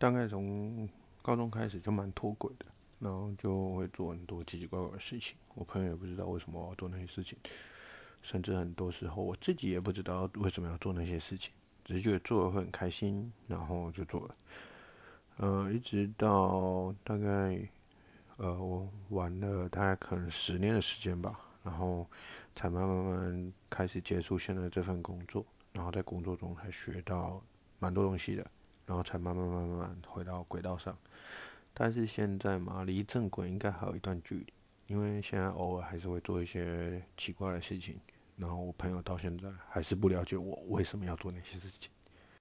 大概从高中开始就蛮脱轨的，然后就会做很多奇奇怪怪的事情。我朋友也不知道为什么要做那些事情，甚至很多时候我自己也不知道为什么要做那些事情，只是觉得做了会很开心，然后就做了。呃，一直到大概呃我玩了大概可能十年的时间吧，然后才慢慢慢开始接触现在这份工作，然后在工作中才学到蛮多东西的，然后才慢慢慢慢回到轨道上。但是现在嘛，离正轨应该还有一段距离，因为现在偶尔还是会做一些奇怪的事情，然后我朋友到现在还是不了解我为什么要做那些事情。